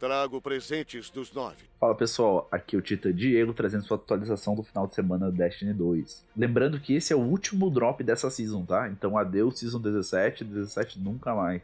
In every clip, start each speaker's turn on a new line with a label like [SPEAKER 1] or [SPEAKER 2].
[SPEAKER 1] trago presentes dos nove.
[SPEAKER 2] Fala pessoal, aqui é o Tita Diego trazendo sua atualização do final de semana Destiny 2. Lembrando que esse é o último drop dessa season, tá? Então adeus Season 17, 17 nunca mais.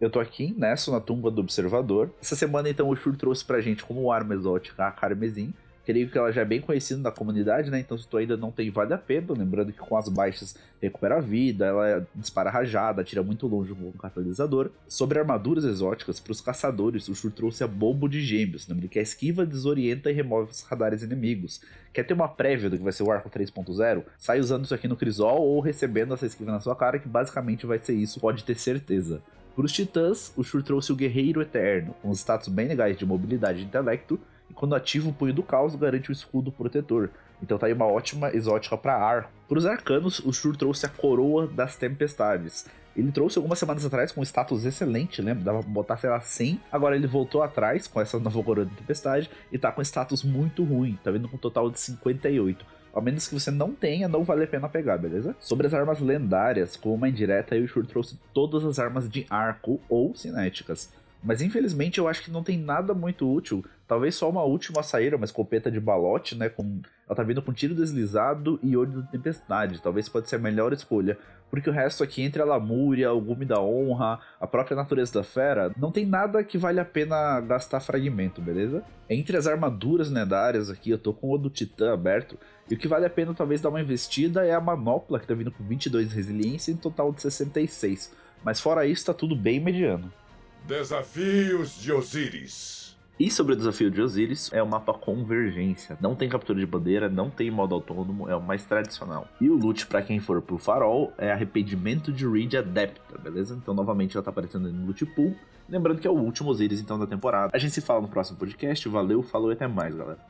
[SPEAKER 2] Eu tô aqui nessa na tumba do observador. Essa semana então o Shur trouxe pra gente como arma exótica a Carmesim, Creio que ela já é bem conhecida na comunidade, né? Então, se tu ainda não tem, vale a pena. Lembrando que com as baixas recupera a vida, ela dispara rajada, tira muito longe com o catalisador. Sobre armaduras exóticas, para os caçadores, o Shur trouxe a Bombo de Gêmeos. Lembrando que a esquiva desorienta e remove os radares inimigos. Quer ter uma prévia do que vai ser o arco 3.0? Sai usando isso aqui no Crisol ou recebendo essa esquiva na sua cara, que basicamente vai ser isso, pode ter certeza. Para os titãs, o Shur trouxe o Guerreiro Eterno, com status bem legais de mobilidade e intelecto, quando ativa o Punho do Caos, garante o escudo protetor. Então tá aí uma ótima exótica para ar. Para os arcanos, o Shur trouxe a Coroa das Tempestades. Ele trouxe algumas semanas atrás com status excelente, lembra? Dava pra botar, sei lá, 100. Agora ele voltou atrás com essa nova Coroa da Tempestade e tá com status muito ruim. Tá vindo com um total de 58. Ao menos que você não tenha, não vale a pena pegar, beleza? Sobre as armas lendárias, como uma indireta, o Shur trouxe todas as armas de arco ou cinéticas. Mas infelizmente eu acho que não tem nada muito útil. Talvez só uma última saída, uma escopeta de balote, né? Com... Ela tá vindo com tiro deslizado e olho da tempestade. Talvez pode ser a melhor escolha. Porque o resto aqui, entre a lamúria, o gume da honra, a própria natureza da fera, não tem nada que vale a pena gastar fragmento, beleza? Entre as armaduras lendárias aqui, eu tô com o do Titã aberto. E o que vale a pena talvez dar uma investida é a manopla, que tá vindo com 22 de resiliência e um total de 66. Mas fora isso, tá tudo bem mediano.
[SPEAKER 1] Desafios de Osiris.
[SPEAKER 2] E sobre o desafio de Osiris, é o mapa Convergência. Não tem captura de bandeira, não tem modo autônomo, é o mais tradicional. E o loot para quem for pro farol é arrependimento de Reed Adepta, beleza? Então novamente ela tá aparecendo no loot pool. Lembrando que é o último Osiris então da temporada. A gente se fala no próximo podcast. Valeu, falou e até mais, galera.